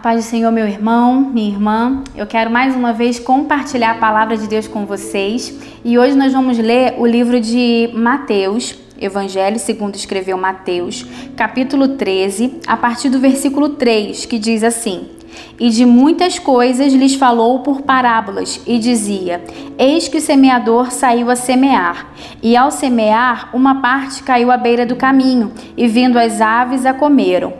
paz do Senhor, meu irmão, minha irmã. Eu quero mais uma vez compartilhar a palavra de Deus com vocês. E hoje nós vamos ler o livro de Mateus, Evangelho segundo escreveu Mateus, capítulo 13, a partir do versículo 3, que diz assim: E de muitas coisas lhes falou por parábolas, e dizia: Eis que o semeador saiu a semear. E ao semear, uma parte caiu à beira do caminho, e vindo as aves a comeram.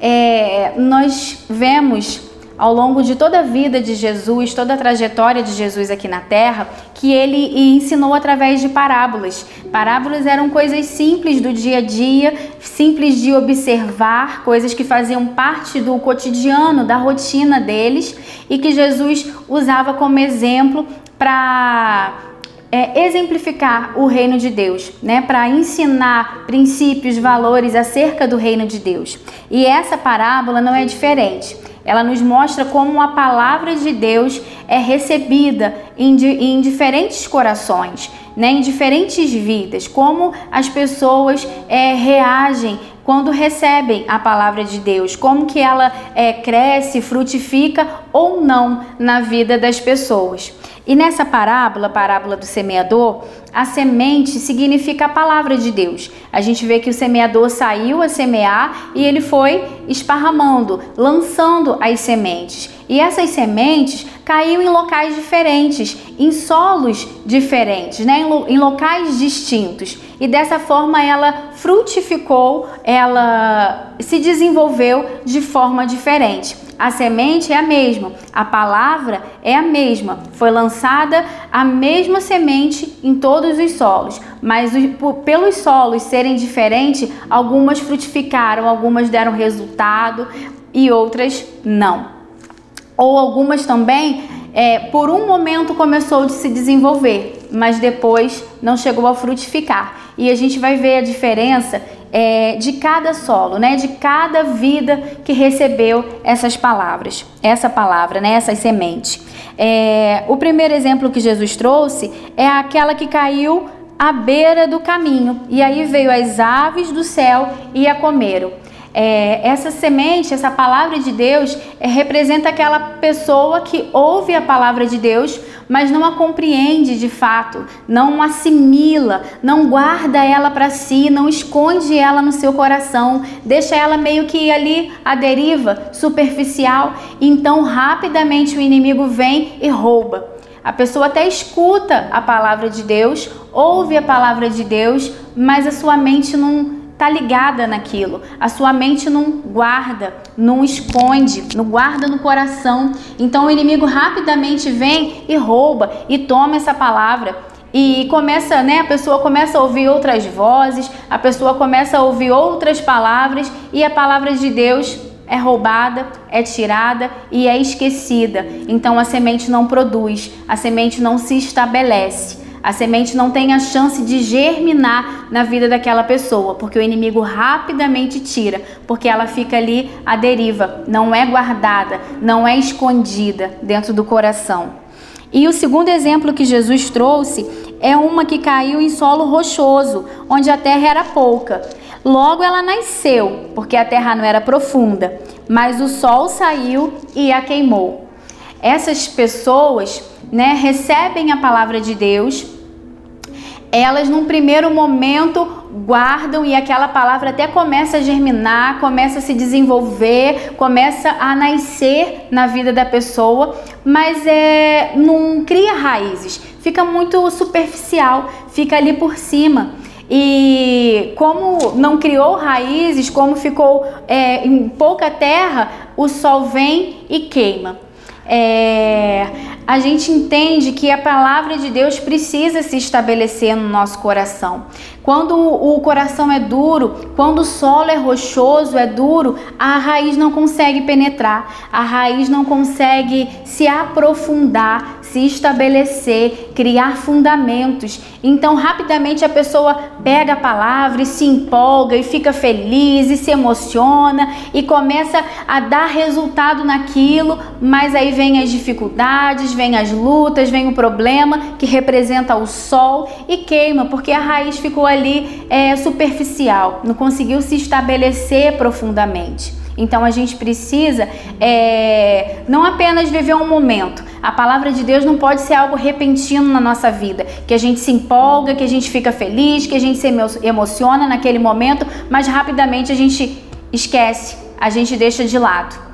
É, nós vemos ao longo de toda a vida de Jesus, toda a trajetória de Jesus aqui na Terra, que ele ensinou através de parábolas. Parábolas eram coisas simples do dia a dia, simples de observar, coisas que faziam parte do cotidiano, da rotina deles e que Jesus usava como exemplo para é, exemplificar o reino de Deus, né? Para ensinar princípios, valores acerca do reino de Deus. E essa parábola não é diferente. Ela nos mostra como a palavra de Deus é recebida em, em diferentes corações, né? em diferentes vidas, como as pessoas é, reagem quando recebem a palavra de Deus, como que ela é, cresce, frutifica ou não na vida das pessoas. E nessa parábola, parábola do semeador, a semente significa a palavra de Deus. A gente vê que o semeador saiu a semear e ele foi esparramando, lançando as sementes. E essas sementes caíram em locais diferentes, em solos diferentes, né? em locais distintos. E dessa forma ela frutificou, ela se desenvolveu de forma diferente. A semente é a mesma, a palavra é a mesma, foi lançada a mesma semente em todos os solos, mas pelos solos serem diferentes, algumas frutificaram, algumas deram resultado e outras não. Ou algumas também, é, por um momento começou a se desenvolver, mas depois não chegou a frutificar. E a gente vai ver a diferença é, de cada solo, né? De cada vida que recebeu essas palavras, essa palavra, né? Essas sementes. É, o primeiro exemplo que Jesus trouxe é aquela que caiu à beira do caminho e aí veio as aves do céu e a comeram. É, essa semente, essa palavra de Deus, é, representa aquela pessoa que ouve a palavra de Deus, mas não a compreende de fato, não assimila, não guarda ela para si, não esconde ela no seu coração, deixa ela meio que ali à deriva, superficial. Então, rapidamente o inimigo vem e rouba. A pessoa até escuta a palavra de Deus, ouve a palavra de Deus, mas a sua mente não tá ligada naquilo. A sua mente não guarda, não esconde, não guarda no coração. Então o inimigo rapidamente vem e rouba e toma essa palavra. E começa, né, a pessoa começa a ouvir outras vozes, a pessoa começa a ouvir outras palavras e a palavra de Deus é roubada, é tirada e é esquecida. Então a semente não produz, a semente não se estabelece a semente não tem a chance de germinar na vida daquela pessoa, porque o inimigo rapidamente tira, porque ela fica ali à deriva, não é guardada, não é escondida dentro do coração. E o segundo exemplo que Jesus trouxe é uma que caiu em solo rochoso, onde a terra era pouca. Logo ela nasceu, porque a terra não era profunda, mas o sol saiu e a queimou. Essas pessoas, né, recebem a palavra de Deus, elas num primeiro momento guardam e aquela palavra até começa a germinar, começa a se desenvolver, começa a nascer na vida da pessoa, mas é, não cria raízes, fica muito superficial, fica ali por cima. E como não criou raízes, como ficou é, em pouca terra, o sol vem e queima. É, a gente entende que a palavra de Deus precisa se estabelecer no nosso coração. Quando o coração é duro, quando o solo é rochoso, é duro, a raiz não consegue penetrar, a raiz não consegue se aprofundar, se estabelecer, criar fundamentos. Então, rapidamente a pessoa pega a palavra e se empolga e fica feliz e se emociona e começa a dar resultado naquilo, mas aí vem as dificuldades, vem as lutas, vem o problema que representa o sol e queima, porque a raiz ficou ali é, superficial, não conseguiu se estabelecer profundamente. Então a gente precisa é, não apenas viver um momento. A palavra de Deus não pode ser algo repentino na nossa vida, que a gente se empolga, que a gente fica feliz, que a gente se emociona naquele momento, mas rapidamente a gente esquece, a gente deixa de lado.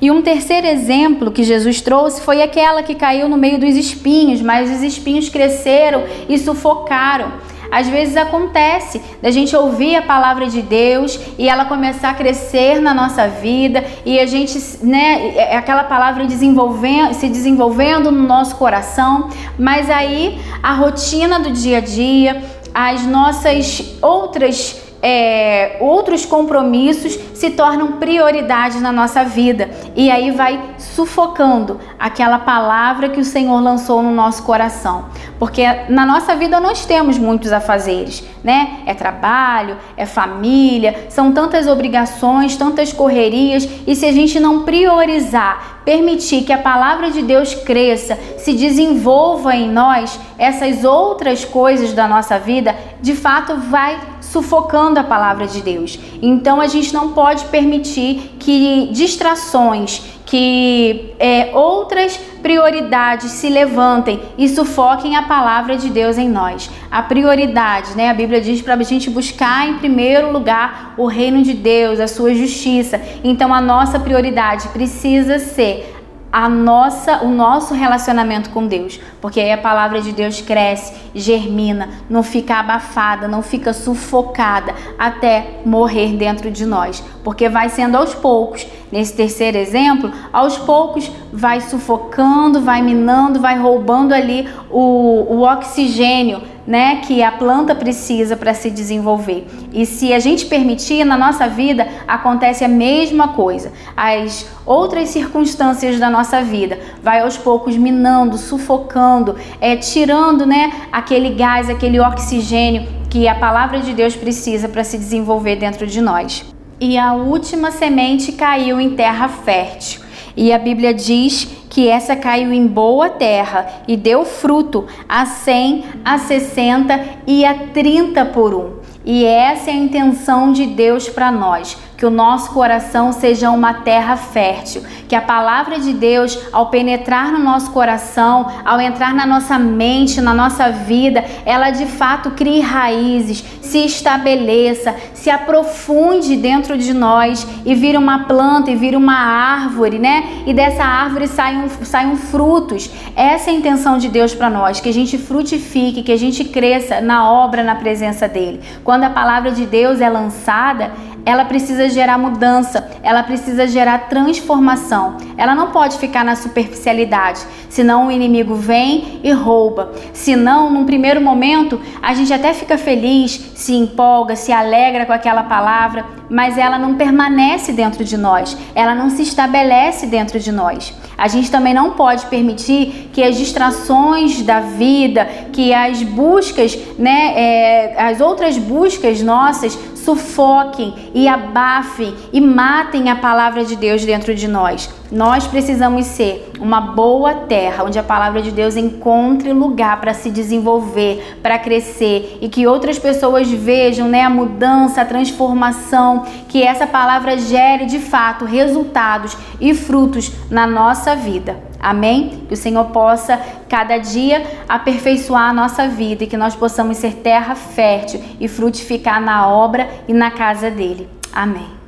E um terceiro exemplo que Jesus trouxe foi aquela que caiu no meio dos espinhos, mas os espinhos cresceram e sufocaram. Às vezes acontece da gente ouvir a palavra de Deus e ela começar a crescer na nossa vida e a gente, né, é, é aquela palavra desenvolvendo, se desenvolvendo no nosso coração, mas aí a rotina do dia a dia, as nossas outras é, outros compromissos se tornam prioridade na nossa vida e aí vai sufocando aquela palavra que o Senhor lançou no nosso coração. Porque na nossa vida nós temos muitos afazeres, né? É trabalho, é família, são tantas obrigações, tantas correrias e se a gente não priorizar, permitir que a palavra de Deus cresça, se desenvolva em nós, essas outras coisas da nossa vida, de fato vai sufocando a palavra de Deus. Então a gente não pode permitir que distrações, que é, outras prioridades se levantem e sufoquem a palavra de Deus em nós. A prioridade, né? A Bíblia diz para a gente buscar em primeiro lugar o reino de Deus, a sua justiça. Então a nossa prioridade precisa ser a nossa, o nosso relacionamento com Deus, porque aí a palavra de Deus cresce, germina, não fica abafada, não fica sufocada até morrer dentro de nós, porque vai sendo aos poucos. Nesse terceiro exemplo, aos poucos vai sufocando, vai minando, vai roubando ali o, o oxigênio né, que a planta precisa para se desenvolver. E se a gente permitir, na nossa vida acontece a mesma coisa. As outras circunstâncias da nossa vida vai aos poucos minando, sufocando, é, tirando né, aquele gás, aquele oxigênio que a palavra de Deus precisa para se desenvolver dentro de nós. E a última semente caiu em terra fértil. E a Bíblia diz que essa caiu em boa terra e deu fruto a 100, a 60 e a 30 por um. E essa é a intenção de Deus para nós que o nosso coração seja uma terra fértil, que a palavra de Deus, ao penetrar no nosso coração, ao entrar na nossa mente, na nossa vida, ela de fato crie raízes, se estabeleça, se aprofunde dentro de nós e vira uma planta e vira uma árvore, né? E dessa árvore saiam, saiam frutos. Essa é a intenção de Deus para nós, que a gente frutifique, que a gente cresça na obra, na presença dele. Quando a palavra de Deus é lançada, ela precisa gerar mudança, ela precisa gerar transformação. Ela não pode ficar na superficialidade, senão o inimigo vem e rouba. Senão, num primeiro momento, a gente até fica feliz, se empolga, se alegra com aquela palavra, mas ela não permanece dentro de nós, ela não se estabelece dentro de nós. A gente também não pode permitir que as distrações da vida, que as buscas, né, é, as outras buscas nossas sufoquem e abafem e matem a palavra de Deus dentro de nós. Nós precisamos ser uma boa terra onde a palavra de Deus encontre lugar para se desenvolver, para crescer e que outras pessoas vejam né, a mudança, a transformação, que essa palavra gere de fato resultados e frutos na nossa vida. Amém? Que o Senhor possa cada dia aperfeiçoar a nossa vida e que nós possamos ser terra fértil e frutificar na obra e na casa dele. Amém.